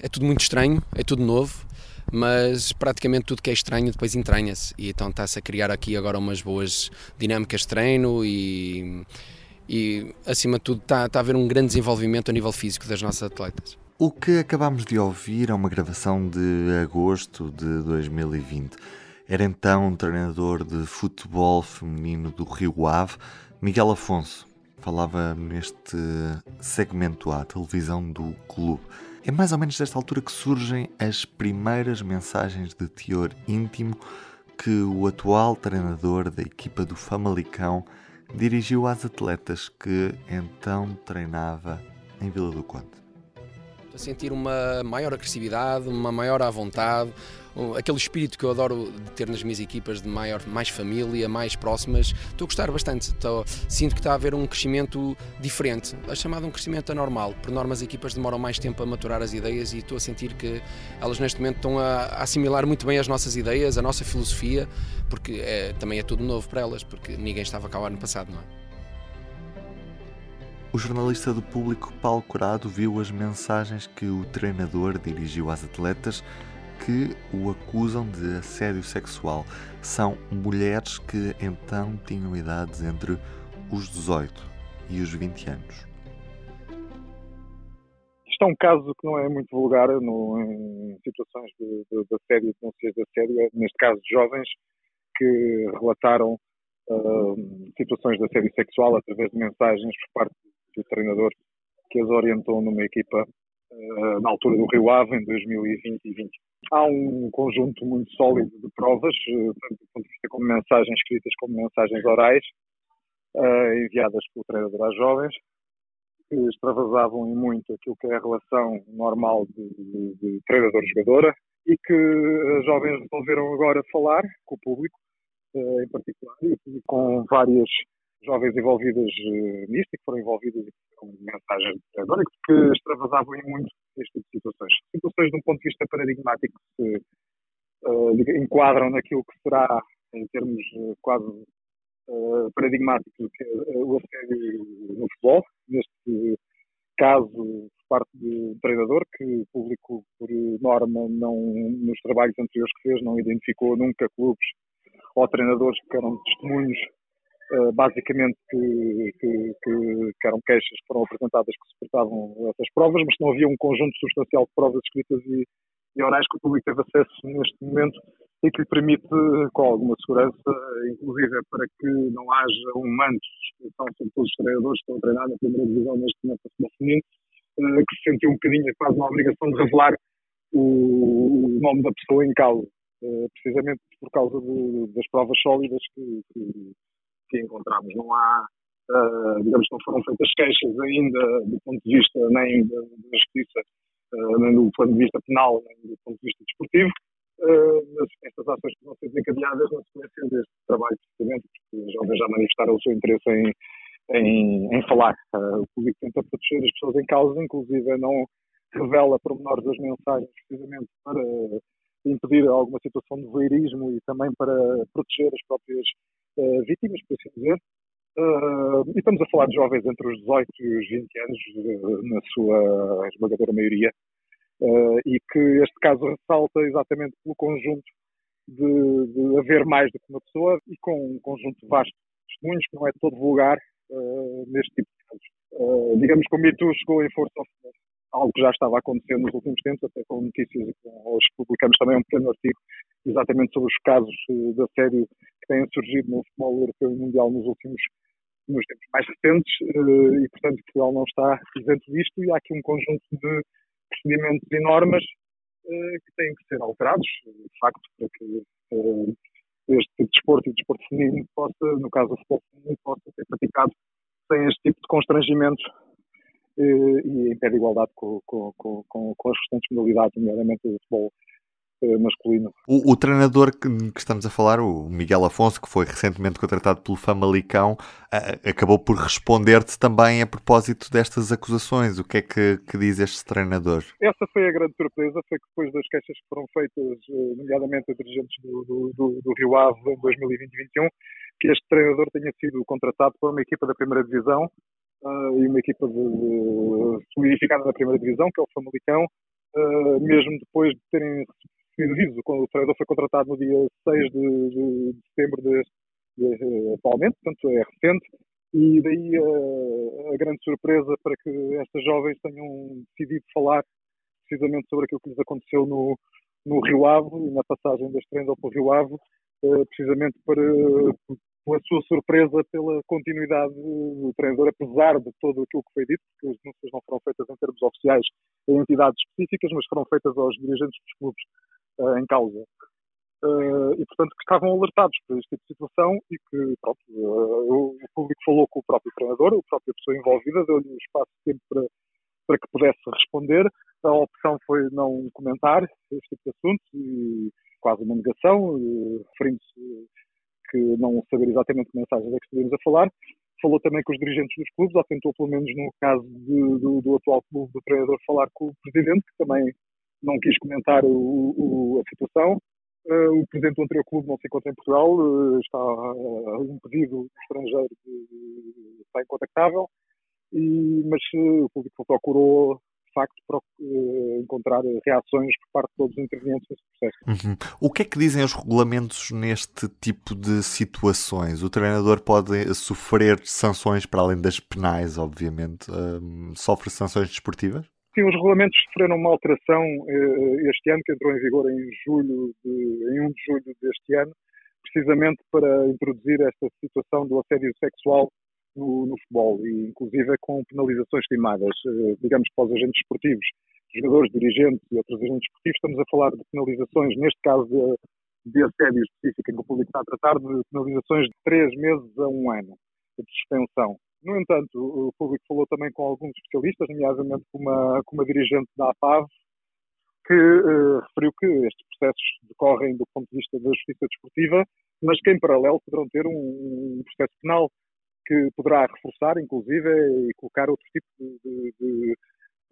É tudo muito estranho, é tudo novo, mas praticamente tudo que é estranho depois entranha-se e então está-se a criar aqui agora umas boas dinâmicas de treino e, e acima de tudo está, está a haver um grande desenvolvimento a nível físico das nossas atletas. O que acabámos de ouvir é uma gravação de agosto de 2020. Era então um treinador de futebol feminino do Rio Ave, Miguel Afonso. Falava neste segmento à televisão do clube. É mais ou menos desta altura que surgem as primeiras mensagens de teor íntimo que o atual treinador da equipa do Famalicão dirigiu às atletas que então treinava em Vila do Conde. Estou a sentir uma maior agressividade, uma maior à vontade, aquele espírito que eu adoro ter nas minhas equipas de maior, mais família, mais próximas, estou a gostar bastante. Estou, sinto que está a haver um crescimento diferente, é chamado um crescimento anormal. Por norma, as equipas demoram mais tempo a maturar as ideias e estou a sentir que elas neste momento estão a, a assimilar muito bem as nossas ideias, a nossa filosofia, porque é, também é tudo novo para elas, porque ninguém estava cá o ano passado, não é? O jornalista do público Paulo Corado viu as mensagens que o treinador dirigiu às atletas que o acusam de assédio sexual. São mulheres que então tinham idades entre os 18 e os 20 anos. Isto é um caso que não é muito vulgar no, em situações de, de, de assédio, de denúncias de assédio, é, neste caso de jovens que relataram uh, situações de assédio sexual através de mensagens por parte do treinador que as orientou numa equipa uh, na altura do Rio Ave, em 2020 e 20. Há um conjunto muito sólido de provas, uh, tanto do ponto de vista como mensagens escritas como mensagens orais, uh, enviadas pelo treinador às jovens, que extravasavam em muito aquilo que é a relação normal de, de, de treinador-jogadora e que as jovens resolveram agora falar com o público, em particular, e com várias jovens envolvidas uh, nisto e que foram envolvidas com mensagens de e que extravasavam em muito este tipo de situações. Situações de um ponto de vista paradigmático que se uh, enquadram naquilo que será, em termos uh, quase uh, paradigmáticos, que é o assédio no futebol. Neste caso, por parte do treinador, que público, por norma, não, nos trabalhos anteriores que fez, não identificou nunca clubes ou treinadores que eram testemunhos Uh, basicamente que, que, que, eram queixas que foram apresentadas que suportavam essas provas, mas não havia um conjunto substancial de provas escritas e, e orais que o público teve acesso neste momento e que lhe permite, com alguma segurança, inclusive para que não haja um manto de exposição sobre todos os treinadores que estão a treinar na primeira divisão neste momento feminino, que se sentiu um bocadinho quase uma obrigação de revelar o, o nome da pessoa em causa, uh, precisamente por causa de, das provas sólidas que, que que encontramos. Não há, uh, digamos, não foram feitas queixas ainda do ponto de vista nem da, da justiça, uh, nem do ponto de vista penal, nem do ponto de vista desportivo. Uh, estas ações que vão ser desencadeadas na sequência deste trabalho, precisamente, porque os jovens já manifestaram o seu interesse em, em, em falar. Uh, o público tenta proteger as pessoas em causa, inclusive não revela pormenores das mensagens, precisamente para impedir alguma situação de voyeurismo e também para proteger as próprias uh, vítimas, por assim dizer. Uh, e estamos a falar de jovens entre os 18 e os 20 anos, uh, na sua esmagadora maioria, e que este caso ressalta exatamente pelo conjunto de, de, haver mais do que uma pessoa e com um conjunto vasto de testemunhos que não é todo vulgar neste tipo de casos. digamos que o Me Too chegou em força algo que já estava acontecendo nos últimos tempos, até com notícias, hoje publicamos também um pequeno artigo exatamente sobre os casos eh, de assédio que têm surgido no futebol europeu e mundial nos últimos nos tempos mais recentes eh, e, portanto, Portugal não está isento disto e há aqui um conjunto de procedimentos e normas eh, que têm que ser alterados, de facto, para que este desporto e o desporto feminino possa, no caso do futebol feminino, possa ser praticado sem este tipo de constrangimento e em pé de igualdade com, com, com, com as restantes modalidades, nomeadamente o futebol uh, masculino. O, o treinador que, que, estamos a falar, o Miguel Afonso, que foi recentemente contratado pelo Famalicão, uh, acabou por responder-te também a propósito destas acusações. O que é que, que, diz este treinador? Essa foi a grande surpresa, foi que depois das queixas que foram feitas, nomeadamente a dirigentes do, do, do, do Rio Ave em 2020 e 2021, que este treinador tenha sido contratado por uma equipa da primeira divisão uh, e uma equipa de, de, solidificada na primeira divisão, que é o Famalicão, uh, mesmo depois de terem recebido aviso, quando o treinador foi contratado no dia 6 de, de, de setembro de, de, atualmente, portanto é recente, e daí uh, a grande surpresa para que estas jovens tenham decidido falar precisamente sobre aquilo que lhes aconteceu no, no Rio Ave na passagem deste treinador para o Rio Ave, precisamente para, pela sua surpresa pela continuidade do treinador, apesar de todo aquilo que foi dito, porque as denúncias não foram feitas em termos oficiais em entidades específicas, mas foram feitas aos dirigentes dos clubes uh, em causa. Uh, e, portanto, que estavam alertados por este tipo de situação e que, pronto, uh, o público falou com o próprio treinador, a própria pessoa envolvida, deu-lhe um espaço de tempo para, para que pudesse responder. A opção foi não comentar este tipo de assuntos e quase uma negação, referindo-se que não saber exatamente que mensagens é que estaríamos a falar. Falou também com os dirigentes dos clubes, ou tentou, pelo menos no caso de, do, do, atual clube do treinador, falar com o presidente, que também não quis comentar o, o, a situação. Uh, o presidente do anterior clube não se encontra em Portugal, uh, está uh, um pedido estrangeiro de, está incontactável, e, mas o público procurou facto uh, encontrar reações por parte de todos os intervenientes nesse processo. Uhum. O que é que dizem os regulamentos neste tipo de situações? O treinador pode sofrer sanções para além das penais, obviamente. Um, sofre sanções desportivas? Sim, os regulamentos sofreram uma alteração uh, este ano, que entrou em vigor em julho, de, em 1 de julho deste ano, precisamente para introduzir esta situação do assédio sexual no, no, futebol, e inclusive com penalizações estimadas, eh, digamos, para os agentes esportivos, jogadores, dirigentes e outros agentes esportivos, estamos a falar de penalizações, neste caso de, de assédio específico em que o público está a tratar, de penalizações de três meses a um ano de suspensão. No entanto, o público falou também com alguns especialistas, nomeadamente com uma, com uma dirigente da APAV, que uh, referiu que estes processos decorrem do ponto de vista da justiça desportiva, mas que em paralelo poderão ter um, um processo penal que poderá reforçar, inclusive, e colocar outro tipo de, de,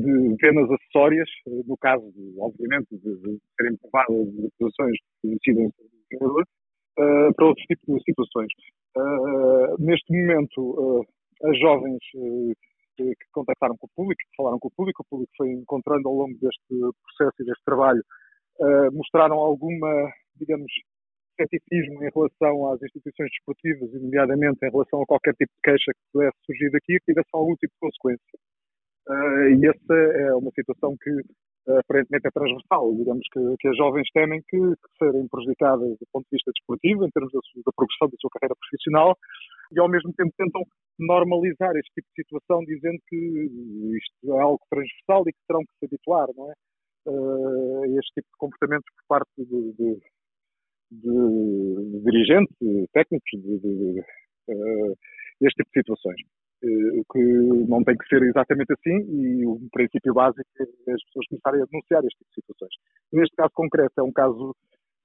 de penas acessórias, eh, no caso, obviamente, de, de serem provadas acusações que decidem do treinador, uh, para outros tipos de situações. Uh, neste momento, uh, as jovens que contactaram com o público, que falaram com o público, o público foi encontrando ao longo deste processo e deste trabalho, mostraram alguma, digamos, ceticismo em relação às instituições desportivas, nomeadamente em relação a qualquer tipo de queixa que pudesse surgir daqui, que tivesse algum tipo de consequência. Uh, e essa é uma situação que aparentemente é transversal. Digamos que, que as jovens temem que, que, serem prejudicadas do ponto de vista desportivo, em termos da, da, progressão da sua carreira profissional, e ao mesmo tempo tentam normalizar este tipo de situação, dizendo que isto é algo transversal e que terão que se habituar, não é? Uh, este tipo de comportamentos por parte de, de de, dirigentes, técnicos, de, de, uh, este tipo de situações. Uh, o que não tem que ser exatamente assim e o princípio básico é as pessoas começarem a denunciar este tipo de situações. Neste caso concreto é um caso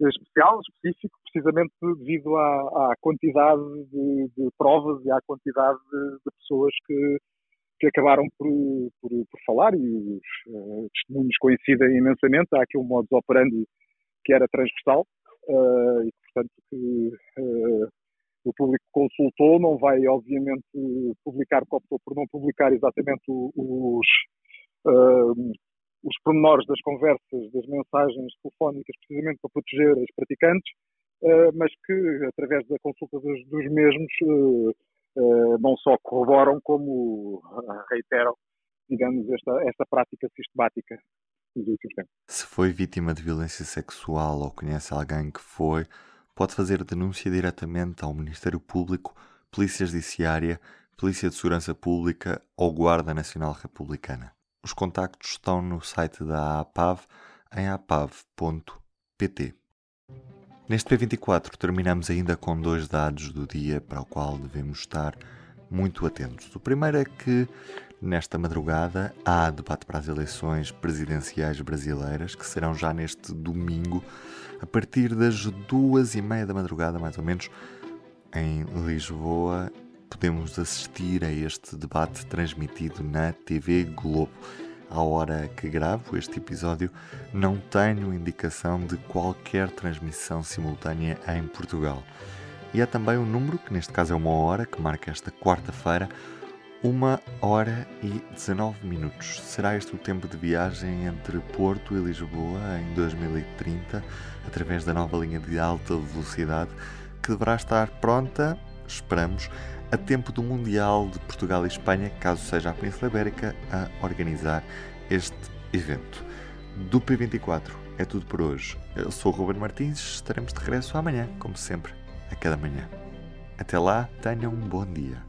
especial, específico, precisamente devido à, à quantidade de, de, provas e à quantidade de, de pessoas que, que acabaram por, por, por falar e os uh, testemunhos coincidem imensamente. Há aqui um modus operandi que era transversal uh, e, portanto, que uh, o público consultou, não vai, obviamente, publicar, optou por não publicar exatamente os, uh, os pormenores das conversas, das mensagens telefónicas, precisamente para proteger as praticantes, mas que, através da consulta dos, dos mesmos, não só corroboram, como reiteram, digamos, esta, esta prática sistemática. Se foi vítima de violência sexual ou conhece alguém que foi, pode fazer denúncia diretamente ao Ministério Público, Polícia Judiciária, Polícia de Segurança Pública ou Guarda Nacional Republicana. Os contactos estão no site da APAV em apav.pt. Neste P24 terminamos ainda com dois dados do dia para o qual devemos estar muito atentos. O primeiro é que nesta madrugada há debate para as eleições presidenciais brasileiras, que serão já neste domingo, a partir das duas e meia da madrugada, mais ou menos, em Lisboa. Podemos assistir a este debate transmitido na TV Globo. À hora que gravo este episódio, não tenho indicação de qualquer transmissão simultânea em Portugal. E é também um número, que neste caso é uma hora, que marca esta quarta-feira, uma hora e 19 minutos. Será este o tempo de viagem entre Porto e Lisboa em 2030, através da nova linha de alta velocidade, que deverá estar pronta, esperamos, a tempo do Mundial de Portugal e Espanha, caso seja a Península Ibérica a organizar este evento. Do P24 é tudo por hoje. Eu sou o Ruben Martins, estaremos de regresso amanhã, como sempre a cada manhã. Até lá, tenham um bom dia.